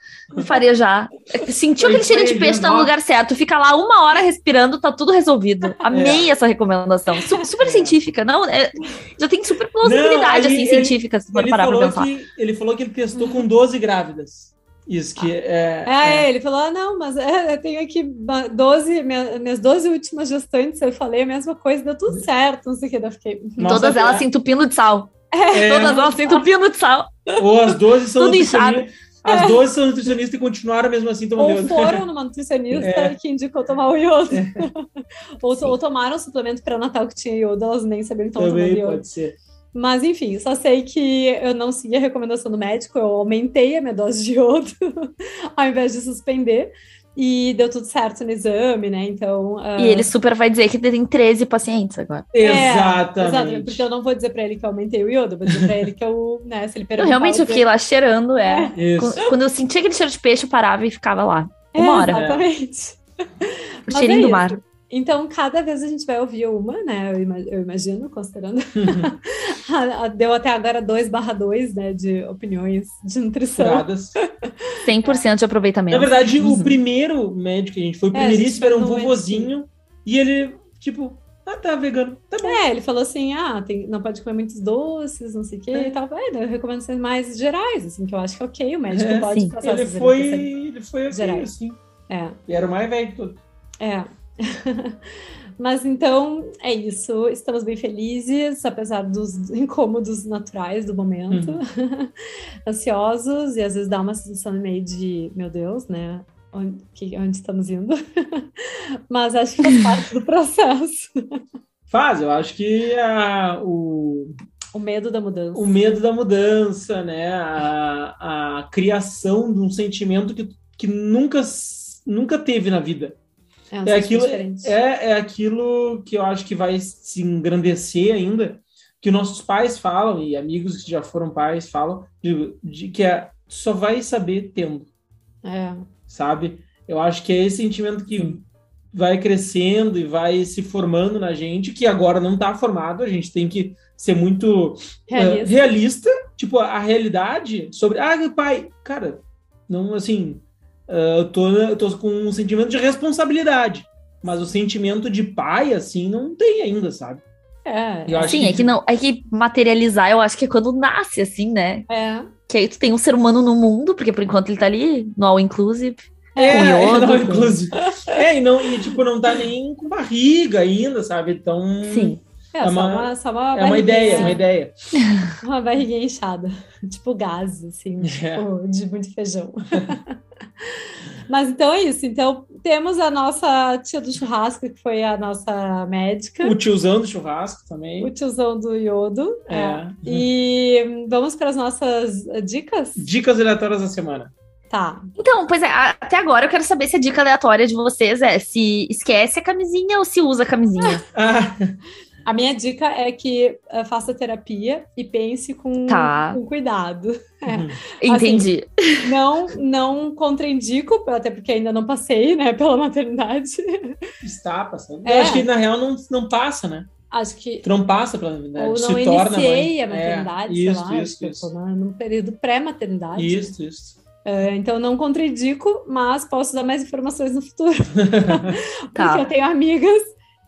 Farejar. Sentiu aquele cheiro de peixe, tá no lugar certo. Fica lá uma hora respirando, tá tudo resolvido. Amei é. essa recomendação. Super, é. científica. Não, é, já tem super plausibilidade, assim, ele, científica, se for parar pra pensar. Que, ele falou que ele testou com 12 grávidas. Isso que é. É, é. ele falou: ah, não, mas é, eu tenho aqui 12, minha, minhas 12 últimas gestantes, eu falei a mesma coisa, deu tudo certo, não sei o que. Eu fiquei. Nossa, Todas elas se entupindo de sal. É. Todas elas se entupindo de sal. Ou as 12 são nutricionistas. As 12 são nutricionistas e continuaram mesmo assim tomando Ou foram numa nutricionista é. que indicou tomar o iodo. É. ou, ou tomaram um suplemento pré-natal que tinha iodo, elas nem sabiam que estavam tomando iodo. Pode ser. Mas, enfim, só sei que eu não segui a recomendação do médico, eu aumentei a minha dose de iodo ao invés de suspender. E deu tudo certo no exame, né? Então. Uh... E ele super vai dizer que tem 13 pacientes agora. É, exatamente. Exatamente. Porque eu não vou dizer pra ele que eu aumentei o iodo, vou dizer pra ele que eu, né, se ele perguntar. Eu realmente eu fiquei lá cheirando, é. é. Quando eu sentia aquele cheiro de peixe, eu parava e ficava lá. Uma é, hora. Exatamente. O cheirinho é do mar. Então, cada vez a gente vai ouvir uma, né? Eu imagino, considerando. Deu até agora 2 barra 2, né? De opiniões de nutrição. Furadas. 100% de aproveitamento. Na verdade, uhum. o primeiro médico que a gente foi, o é, primeiríssimo era um vovozinho. E ele, tipo, ah, tá, vegano. Tá bom. É, ele falou assim: ah, tem, não pode comer muitos doces, não sei o quê é. e tal. É, eu recomendo mais gerais, assim, que eu acho que é ok, o médico é, pode sim. passar ele foi, ele foi okay, gerais. assim. É. E era o mais velho de todos. É. Mas então é isso. Estamos bem felizes, apesar dos incômodos naturais do momento, uhum. ansiosos e às vezes dá uma sensação meio de meu Deus, né? Onde, que, onde estamos indo? Mas acho que faz parte do processo. Faz, eu acho que a, o, o medo da mudança. O medo da mudança, né? A, a criação de um sentimento que, que nunca, nunca teve na vida. É, é aquilo, é, é aquilo que eu acho que vai se engrandecer ainda, que nossos pais falam, e amigos que já foram pais falam, de, de que é, só vai saber tendo. É. Sabe? Eu acho que é esse sentimento que vai crescendo e vai se formando na gente, que agora não está formado, a gente tem que ser muito realista. Uh, realista. Tipo, a realidade sobre. Ah, pai, cara, não assim eu, tô, eu tô com um sentimento de responsabilidade. Mas o sentimento de pai, assim, não tem ainda, sabe? É. Eu Sim, que... é que não, é que materializar, eu acho que é quando nasce, assim, né? É. Que aí tu tem um ser humano no mundo, porque por enquanto ele tá ali no all inclusive. É, com iodo, é, inclusive. é, e não, e tipo, não tá nem com barriga ainda, sabe? Então. Sim. É, é uma, uma, só uma, é uma ideia, é uma ideia. uma barriguinha inchada, tipo gás, assim, é. tipo, de muito feijão. Mas então é isso. Então, temos a nossa tia do churrasco, que foi a nossa médica. O tiozão do churrasco também. O tiozão do iodo. É. é. E vamos para as nossas dicas? Dicas aleatórias da semana. Tá. Então, pois é, até agora eu quero saber se a dica aleatória de vocês é se esquece a camisinha ou se usa a camisinha. ah. A minha dica é que uh, faça terapia e pense com, tá. com cuidado. É. Uhum. Entendi. Assim, não, não contraindico, até porque ainda não passei, né, pela maternidade. Está passando. É. Eu acho que na real não, não passa, né? Acho que. Tu não passa pela maternidade. Ou não se iniciei a maternidade, é, isso, lá, isso, isso. num período pré-maternidade. Isso, isso. Uh, então não contraindico, mas posso dar mais informações no futuro. tá. Porque eu tenho amigas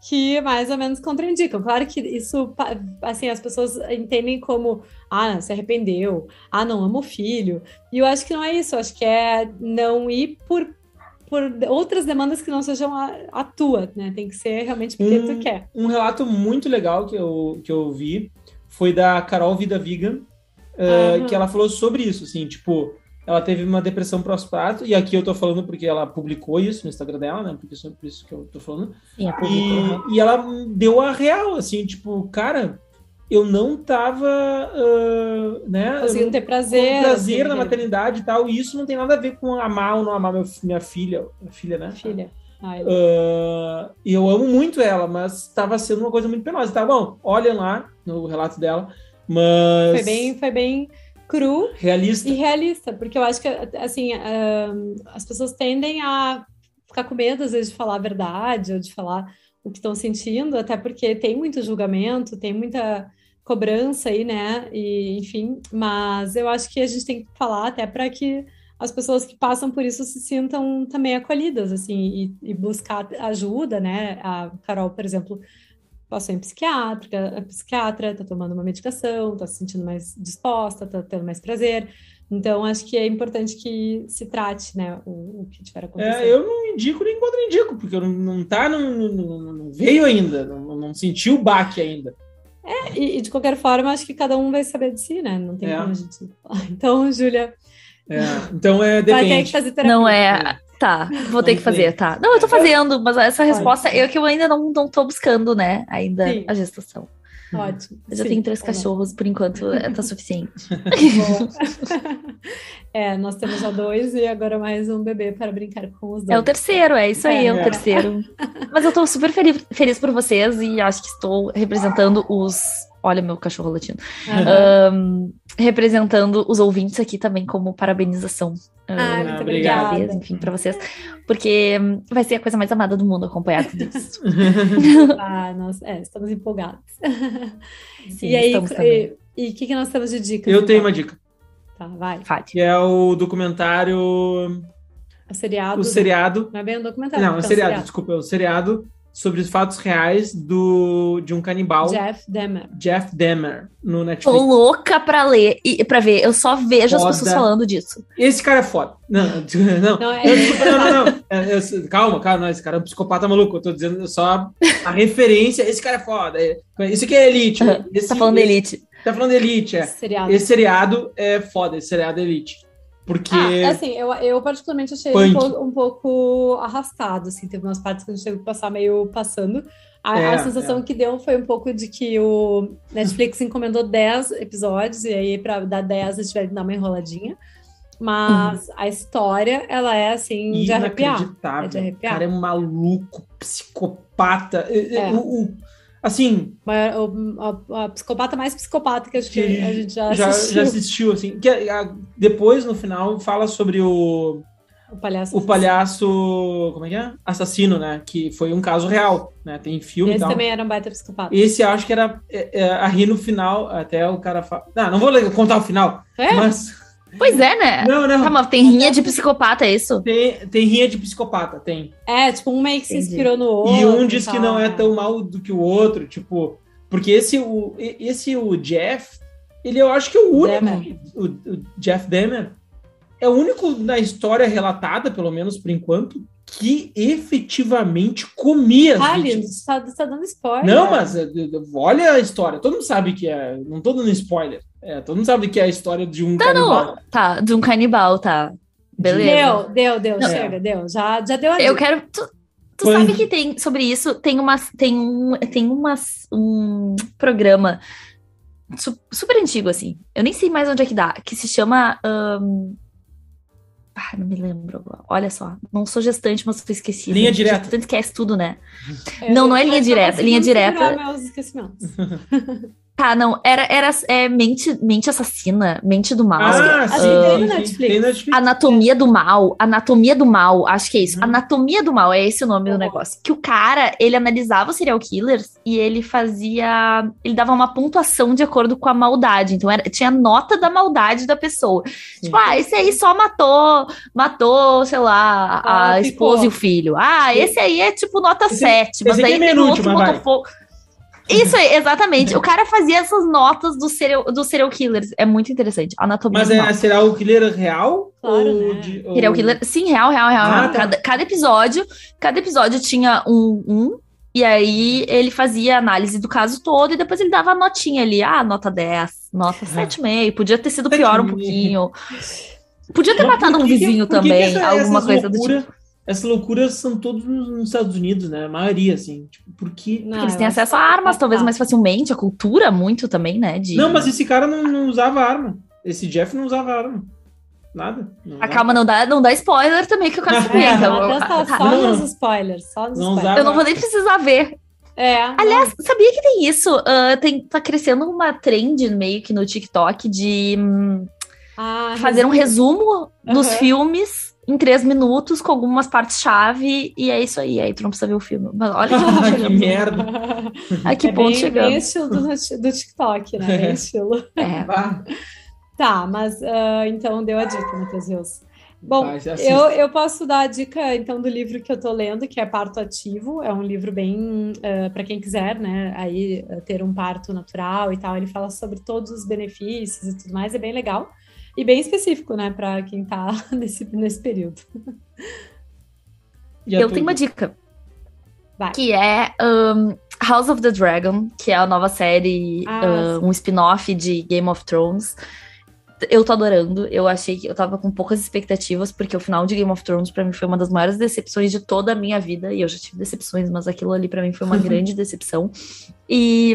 que mais ou menos contraindicam. Claro que isso, assim, as pessoas entendem como, ah, se arrependeu, ah, não amo o filho. E eu acho que não é isso, eu acho que é não ir por, por outras demandas que não sejam a, a tua, né? Tem que ser realmente porque um, tu quer. Um relato muito legal que eu, que eu vi foi da Carol Vida Vegan, uh, que ela falou sobre isso, assim, tipo ela teve uma depressão pós-parto, e aqui eu tô falando porque ela publicou isso no Instagram dela, né? Porque isso, por isso que eu tô falando. Sim, e, e ela deu a real, assim, tipo, cara, eu não tava, uh, né? Conseguindo ter prazer. prazer assim, na maternidade e tal, e isso não tem nada a ver com amar ou não amar minha filha, filha, né? Filha. uh, e eu amo muito ela, mas estava sendo uma coisa muito penosa. Tá bom, olhem lá no relato dela, mas... Foi bem, foi bem cru realista. e realista, porque eu acho que assim as pessoas tendem a ficar com medo às vezes de falar a verdade ou de falar o que estão sentindo, até porque tem muito julgamento, tem muita cobrança aí, né? E enfim, mas eu acho que a gente tem que falar até para que as pessoas que passam por isso se sintam também acolhidas, assim, e, e buscar ajuda, né? A Carol, por exemplo, passou em psiquiátrica, a psiquiatra está tomando uma medicação, está se sentindo mais disposta, está tendo mais prazer. Então, acho que é importante que se trate, né, o, o que tiver acontecendo. É, eu não indico nem contraindico, porque não, não tá, não, não, não veio ainda, não, não sentiu o baque ainda. É, e, e, de qualquer forma, acho que cada um vai saber de si, né? Não tem é. como a gente falar. Então, Júlia. É, então é depende. Vai ter que fazer terapia. Não é. Tá, vou ter que fazer, tá. Não, eu tô fazendo, mas essa resposta é que eu ainda não, não tô buscando, né? Ainda Sim. a gestação. Ótimo. Eu já Sim, tenho três tá cachorros, por enquanto é, tá suficiente. é, nós temos já dois e agora mais um bebê para brincar com os dois. É o terceiro, é isso aí, é, é o terceiro. Mas eu tô super feliz, feliz por vocês e acho que estou representando os Olha meu cachorro latindo. Uhum. Um, representando os ouvintes aqui também como parabenização. Ah, muito obrigada. Enfim, para vocês. Porque vai ser a coisa mais amada do mundo acompanhar tudo isso. ah, nós é, estamos empolgados. Sim, e aí, e o que, que nós temos de dica? Eu tenho uma dica. Tá, vai. Que é o documentário. O seriado. O seriado. Não é bem um documentário. Não, é o seriado, seriado, desculpa, é o seriado sobre os fatos reais do, de um canibal. Jeff Demer. Jeff Demer, no Netflix. Tô louca pra ler e pra ver. Eu só vejo foda. as pessoas falando disso. Esse cara é foda. Não, não. Não, é... eu, não, não, não. É, eu, calma, calma. Não, esse cara é um psicopata maluco. Eu tô dizendo só a referência. Esse cara é foda. Isso aqui é Elite. Esse, tá falando esse, Elite. Tá falando Elite, é. Esse seriado. esse seriado é foda. Esse seriado é Elite. Porque. Ah, assim, eu, eu particularmente achei um pouco, um pouco, arrastado, assim, teve umas partes que a gente teve que passar meio passando. A, é, a sensação é. que deu foi um pouco de que o Netflix encomendou 10 episódios, e aí, para dar 10, eles tiveram que dar uma enroladinha. Mas uhum. a história, ela é assim, de arrepiar. É de arrepiar. O cara é um maluco, psicopata. É. O, o, Assim. A, a, a, psicopata mais psicopata que, que a gente já assistiu. Já, assistiu, assim. Que, a, depois, no final, fala sobre o. O palhaço. O palhaço. Como é que é? Assassino, né? Que foi um caso real, né? Tem filme Esse e tal. também era um baita psicopata. Esse acho que era. É, é, a rir no final, até o cara fala. Não, não vou contar o final. É? Mas. Pois é, né? Não, não. Calma, tem rinha de psicopata, é isso? Tem, tem rinha de psicopata, tem. É, tipo, um meio que se inspirou no outro. E um diz que não é tão mal do que o outro, tipo. Porque esse, o, esse, o Jeff, ele eu acho que é o único. O, o, Jeff Demer é o único na história relatada, pelo menos por enquanto, que efetivamente comia as vítimas. Tá, tá dando spoiler. Não, mas é, olha a história. Todo mundo sabe que é. Não tô dando spoiler. É, todo mundo sabe que é a história de um tá, canibal. Não. Tá, de um canibal, tá. Beleza. Deu, deu, deu, Não. chega, deu. Já, já deu a Eu quero. Tu, tu sabe que tem sobre isso, tem umas. Tem um, tem umas, um programa super antigo, assim. Eu nem sei mais onde é que dá, que se chama. Um... Ah, não me lembro. Olha só, não sou gestante, mas estou esquecida. Linha direta. Tanto esquece tudo, né? É, não, não é linha direta. Linha direta. Meus esquecimentos. Tá, não, era, era é, mente, mente assassina, mente do mal. Ah, sim, uh, tem, Netflix. tem Netflix. Anatomia do mal, anatomia do mal, acho que é isso. Uhum. Anatomia do mal, é esse o nome uhum. do negócio. Que o cara, ele analisava os serial killers e ele fazia, ele dava uma pontuação de acordo com a maldade. Então era, tinha nota da maldade da pessoa. Sim. Tipo, ah, esse aí só matou, matou, sei lá, ah, a esposa ficou. e o filho. Ah, esse aí é tipo nota esse, 7, mas aí é tem outro que botou fogo. Isso aí, exatamente. O cara fazia essas notas do serial, do serial killers. É muito interessante. Anatomia Mas é serial killer real? Claro, ou né? de, ou... Serial killer, sim, real, real, real. Ah, tá. cada, cada, episódio, cada episódio tinha um, um, e aí ele fazia análise do caso todo e depois ele dava a notinha ali. Ah, nota 10, nota ah. 7,5. Podia ter sido pior um pouquinho. Podia ter Mas matado um vizinho que, também, que alguma coisa loucura... do tipo essas loucuras são todos nos Estados Unidos, né? A maioria, assim. Tipo, porque. Não, eles têm acesso a armas, talvez mais facilmente, a cultura muito também, né? De... Não, mas esse cara não, não usava arma. Esse Jeff não usava arma. Nada. Não ah, calma, não dá, não dá spoiler também que eu quero saber. então, tá só não, nos spoilers. Só nos spoilers. Eu não vou nem precisar ver. É. Aliás, não. sabia que tem isso? Uh, tem, tá crescendo uma trend meio que no TikTok de hum, ah, fazer resumo. um resumo uhum. dos filmes em três minutos com algumas partes-chave e é isso aí. Aí tu não precisa ver o filme. Mas olha que, que merda. A que é ponto bem, chegamos. Bem estilo do, do TikTok, né? Bem estilo. É. tá, mas uh, então deu a dica, Matheus Rios. Bom, eu, eu posso dar a dica, então, do livro que eu tô lendo, que é Parto Ativo. É um livro bem, uh, ah, para quem quiser, né, aí ter um parto natural e tal. Ele fala sobre todos os benefícios e tudo mais, é bem legal. E bem específico, né, para quem tá nesse, nesse período. Eu tenho uma dica. Vai. Que é um, House of the Dragon, que é a nova série, ah, um, um spin-off de Game of Thrones. Eu tô adorando. Eu achei que eu tava com poucas expectativas, porque o final de Game of Thrones para mim foi uma das maiores decepções de toda a minha vida. E eu já tive decepções, mas aquilo ali para mim foi uma grande decepção. E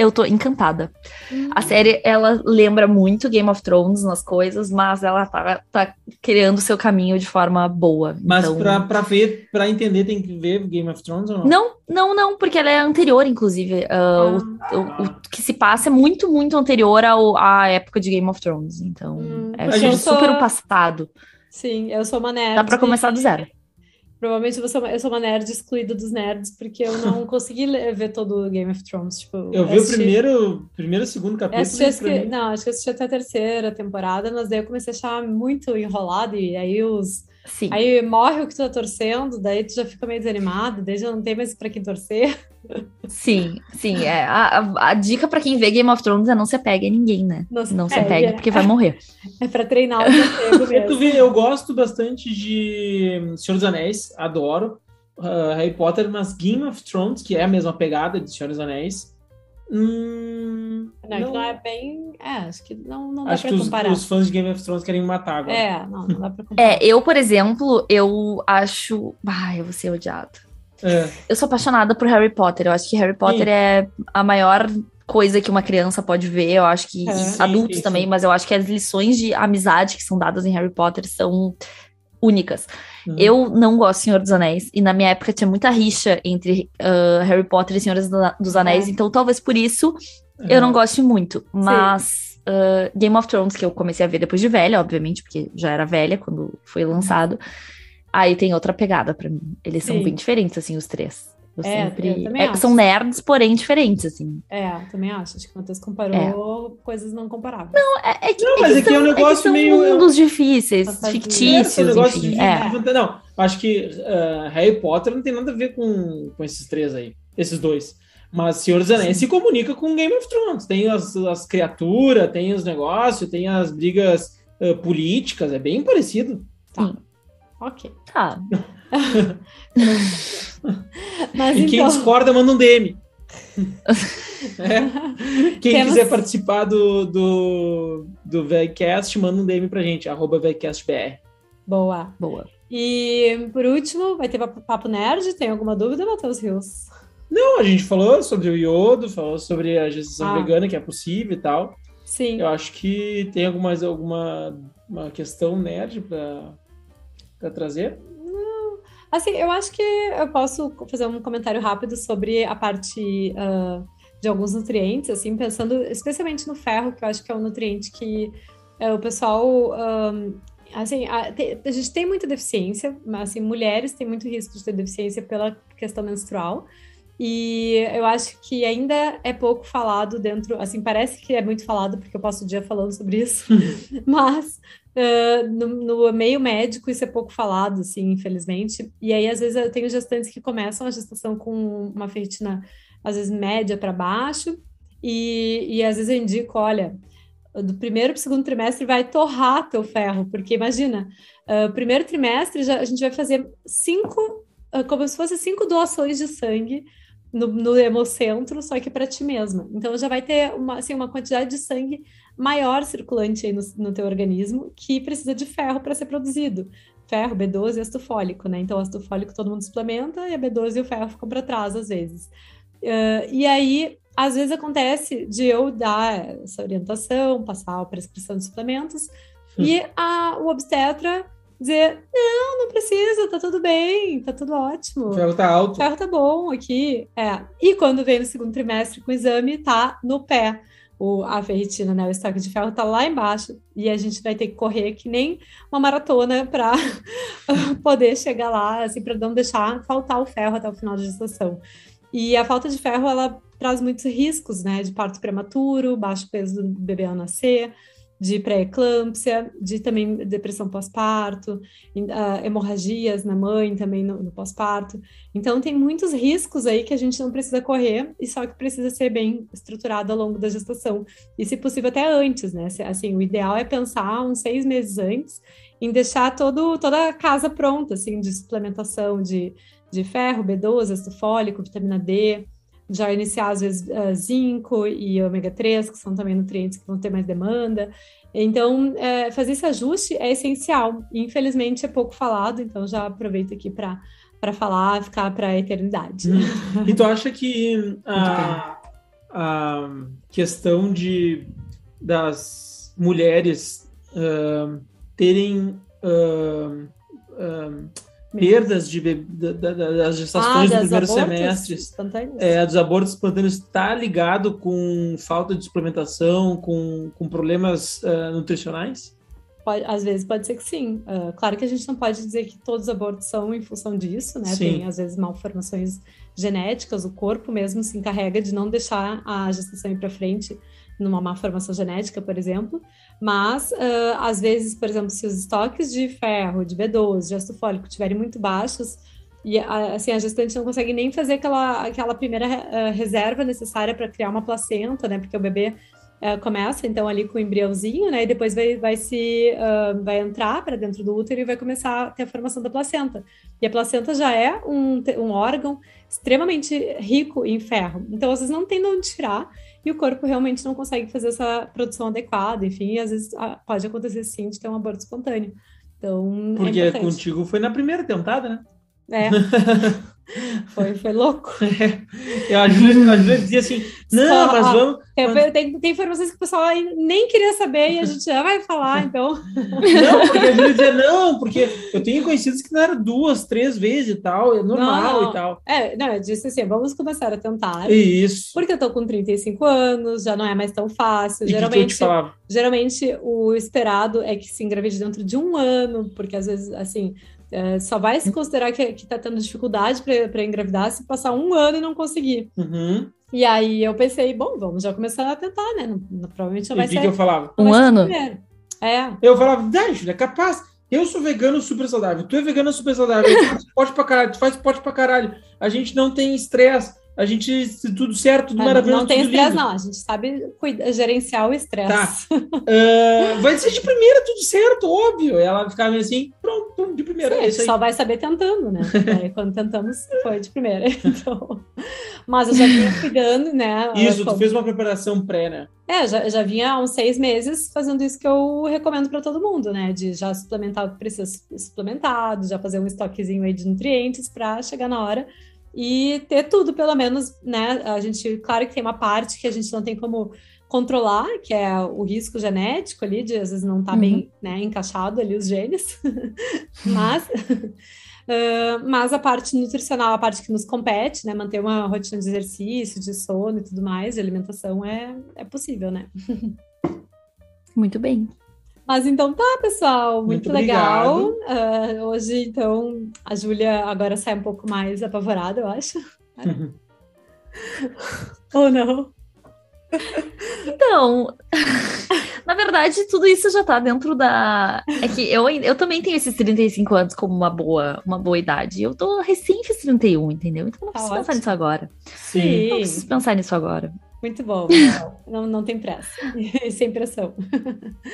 eu tô encantada. Uhum. A série, ela lembra muito Game of Thrones nas coisas, mas ela tá, tá criando seu caminho de forma boa. Mas então... pra, pra ver, pra entender, tem que ver Game of Thrones ou não? Não, não, não, porque ela é anterior, inclusive. Uh, ah. o, o, o, que se passa é muito, muito anterior ao, à época de Game of Thrones. Então, hum, é super sou... o passado. Sim, eu sou uma nerd. Dá pra começar do zero. Provavelmente eu sou, eu sou uma nerd excluída dos nerds, porque eu não consegui ver todo o Game of Thrones. Tipo, eu vi assisti... o primeiro, primeiro segundo capítulo. Assisti, que, não, acho que eu assisti até a terceira temporada, mas daí eu comecei a achar muito enrolado, e aí os. Sim. Aí morre o que tu tá torcendo, daí tu já fica meio desanimado, daí já não tem mais pra quem torcer. Sim, sim. É. A, a, a dica para quem vê Game of Thrones é não se pegue a ninguém, né? Não se, não pegue, se pegue é. porque vai morrer. É para treinar o mesmo. Vê, eu gosto bastante de Senhor dos Anéis, adoro. Uh, Harry Potter, mas Game of Thrones, que é a mesma pegada de Senhor dos Anéis. Hum, não, não, não, é bem. É, acho que não, não dá acho pra que comparar. Os, os fãs de Game of Thrones querem matar agora. É, não, não dá pra comparar. É, eu, por exemplo, eu acho. Ai, eu vou ser odiado. É. Eu sou apaixonada por Harry Potter. Eu acho que Harry Potter sim. é a maior coisa que uma criança pode ver. Eu acho que é, adultos sim, também, mas eu acho que as lições de amizade que são dadas em Harry Potter são únicas. Uhum. Eu não gosto de Senhor dos Anéis, e na minha época tinha muita rixa entre uh, Harry Potter e Senhor dos Anéis, é. então talvez por isso eu é. não goste muito. Mas uh, Game of Thrones, que eu comecei a ver depois de velha, obviamente, porque já era velha quando foi lançado. Aí tem outra pegada para mim. Eles Sim. são bem diferentes, assim, os três. Eu é, sempre. Eu é, são nerds, porém diferentes, assim. É, também acho. Acho que o Matheus comparou é. coisas não comparáveis. Não, é, é que. Não, mas é, que, é um negócio é meio. mundos difíceis, fictícios. É, enfim, de... é. Não, acho que uh, Harry Potter não tem nada a ver com, com esses três aí. Esses dois. Mas Senhor dos Anéis Sim. se comunica com Game of Thrones. Tem as, as criaturas, tem os negócios, tem as brigas uh, políticas, é bem parecido. Tá. Sim. Ok. Tá. Mas e então... quem discorda, manda um DM. é. Quem Temos... quiser participar do, do, do VEGcast, manda um DM pra gente, arroba VEGcastBR. Boa. Boa. E por último, vai ter Papo Nerd. Tem alguma dúvida, Matheus Rios? Não, a gente falou sobre o iodo, falou sobre a gestação ah. vegana, que é possível e tal. Sim. Eu acho que tem alguma, alguma uma questão nerd para trazer? Assim, eu acho que eu posso fazer um comentário rápido sobre a parte uh, de alguns nutrientes, assim, pensando especialmente no ferro, que eu acho que é um nutriente que uh, o pessoal. Um, assim, a, a, gente tem muita deficiência, mas assim, mulheres têm muito risco de ter deficiência pela questão menstrual. E eu acho que ainda é pouco falado dentro, assim, parece que é muito falado, porque eu passo o dia falando sobre isso, mas no, no, meio médico isso é pouco falado, assim, infelizmente. E aí, às vezes, eu tenho gestantes que começam a gestação com uma ferritina, às vezes, média para baixo, e, e às vezes eu indico, olha, do primeiro para o segundo trimestre vai torrar teu ferro, porque imagina, uh, primeiro trimestre já, a gente vai fazer cinco, uh, como se fosse cinco doações de sangue no, no hemocentro, só que para ti mesma. Então já vai ter uma, assim, uma quantidade de sangue maior circulante aí no, no teu organismo que precisa de ferro para ser produzido. Ferro, B12 e ácido fólico, né? Então, ácido fólico todo mundo suplementa e a B12 e o ferro ficam para trás às vezes. Uh, e aí, às vezes acontece de eu dar essa orientação, passar a prescrição de suplementos, hum. e a, o obstetra dizer: não, não precisa, tá tudo bem, tá tudo ótimo. O ferro tá alto. O ferro tá bom aqui. É. E quando vem no segundo trimestre com o exame, tá no pé. O, a ferritina, né? O estoque de ferro tá lá embaixo e a gente vai ter que correr que nem uma maratona para poder chegar lá, assim, para não deixar faltar o ferro até o final da gestação. E a falta de ferro, ela traz muitos riscos, né? De parto prematuro, baixo peso do bebê ao nascer, de pré-eclâmpsia, de também depressão pós-parto, uh, hemorragias na mãe também no, no pós-parto. Então, tem muitos riscos aí que a gente não precisa correr e só que precisa ser bem estruturado ao longo da gestação. E, se possível, até antes, né? Assim, o ideal é pensar uns seis meses antes em deixar todo, toda a casa pronta, assim, de suplementação de, de ferro, B12, ácido fólico, vitamina D, já iniciar, às vezes, uh, zinco e ômega 3, que são também nutrientes que vão ter mais demanda. Então, é, fazer esse ajuste é essencial. Infelizmente, é pouco falado, então já aproveito aqui para para falar, ficar para a eternidade. Hum. E tu acha que a, a questão de das mulheres uh, terem uh, uh, perdas de, de, de, das gestações ah, dos primeiros semestres, é, dos abortos espontâneos, está ligado com falta de suplementação, com, com problemas uh, nutricionais? Pode, às vezes pode ser que sim. Uh, claro que a gente não pode dizer que todos os abortos são em função disso, né? Sim. Tem às vezes malformações genéticas, o corpo mesmo se encarrega de não deixar a gestação ir para frente numa má formação genética, por exemplo, mas uh, às vezes, por exemplo, se os estoques de ferro, de B12, de ácido fólico estiverem muito baixos, e assim a gestante não consegue nem fazer aquela, aquela primeira uh, reserva necessária para criar uma placenta, né? Porque o bebê uh, começa então ali com o embriãozinho, né? E depois vai, vai se vai entrar para dentro do útero e vai começar a ter a formação da placenta. E a placenta já é um, um órgão extremamente rico em ferro. Então, às vezes não tem de onde tirar e o corpo realmente não consegue fazer essa produção adequada, enfim, às vezes pode acontecer sim de ter um aborto espontâneo. Então, é Porque é contigo foi na primeira tentada, né? É. Foi, foi louco. É. Eu, a Júlia dizia assim: não, Só, mas vamos. Tem, tem, tem, informações que o pessoal nem queria saber e a gente já vai falar, então. Não, porque a Júlia dizia: não, porque eu tenho conhecidos que não eram duas, três vezes e tal, é normal não, não. e tal. É, não, eu disse assim: vamos começar a tentar. Isso. Porque eu tô com 35 anos, já não é mais tão fácil. E geralmente, geralmente o esperado é que se engravide dentro de um ano, porque às vezes, assim, é, só vai se considerar que, está tendo dificuldade para engravidar se passar um ano e não conseguir. Uhum. E aí eu pensei, bom, vamos já começar a tentar, né? Não, não, provavelmente já vai e ser. O que eu falava? Um ano? É. Eu falava, Júlia, é capaz. Eu sou vegano super saudável, tu é vegana super saudável, tu faz esporte pra caralho, tu faz esporte pra caralho. A gente não tem estresse, a gente, tudo certo, tudo é, maravilhoso. Não tem estresse, não. A gente sabe gerenciar o estresse. Tá. Uh, vai ser de primeira, tudo certo, óbvio. Ela ficava assim, pronto, de primeira. Sim, é a gente só vai saber tentando, né? quando tentamos, foi de primeira. Então, mas eu já vinha cuidando, né? Isso, como... tu fez uma preparação pré, né? É, já, já vinha há uns seis meses fazendo isso que eu recomendo para todo mundo, né? De já suplementar o que precisa suplementado, já fazer um estoquezinho aí de nutrientes para chegar na hora e ter tudo, pelo menos, né? A gente, claro que tem uma parte que a gente não tem como controlar, que é o risco genético ali, de às vezes não estar tá uhum. bem né, encaixado ali os genes, mas, uh, mas a parte nutricional, a parte que nos compete, né, manter uma rotina de exercício, de sono e tudo mais, de alimentação, é, é possível, né? Muito bem. Mas então tá, pessoal, muito, muito legal. Uh, hoje, então, a Júlia agora sai um pouco mais apavorada, eu acho. Ou não? Então, na verdade, tudo isso já tá dentro da. É que eu, eu também tenho esses 35 anos como uma boa, uma boa idade. Eu tô recém fiz 31, entendeu? Então não preciso tá pensar nisso agora. Sim. Não preciso pensar nisso agora. Muito bom. Não, não tem pressa. Sem pressão.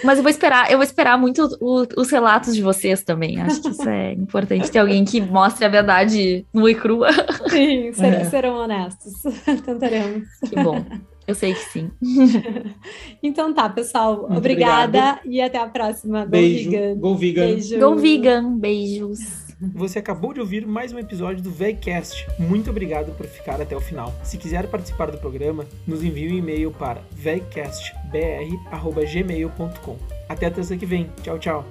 Mas eu vou esperar, eu vou esperar muito o, os relatos de vocês também. Acho que isso é importante. Ter alguém que mostre a verdade nua e crua. Sim, ser, é. serão honestos. Tentaremos. Que bom. Eu sei que sim. então tá, pessoal. Muito obrigada obrigado. e até a próxima. Beijo. Go vegan. Beijo. Go vegan. Beijos. Você acabou de ouvir mais um episódio do VegCast. Muito obrigado por ficar até o final. Se quiser participar do programa, nos envie um e-mail para vegcastbr.gmail.com. Até a terça que vem. Tchau, tchau.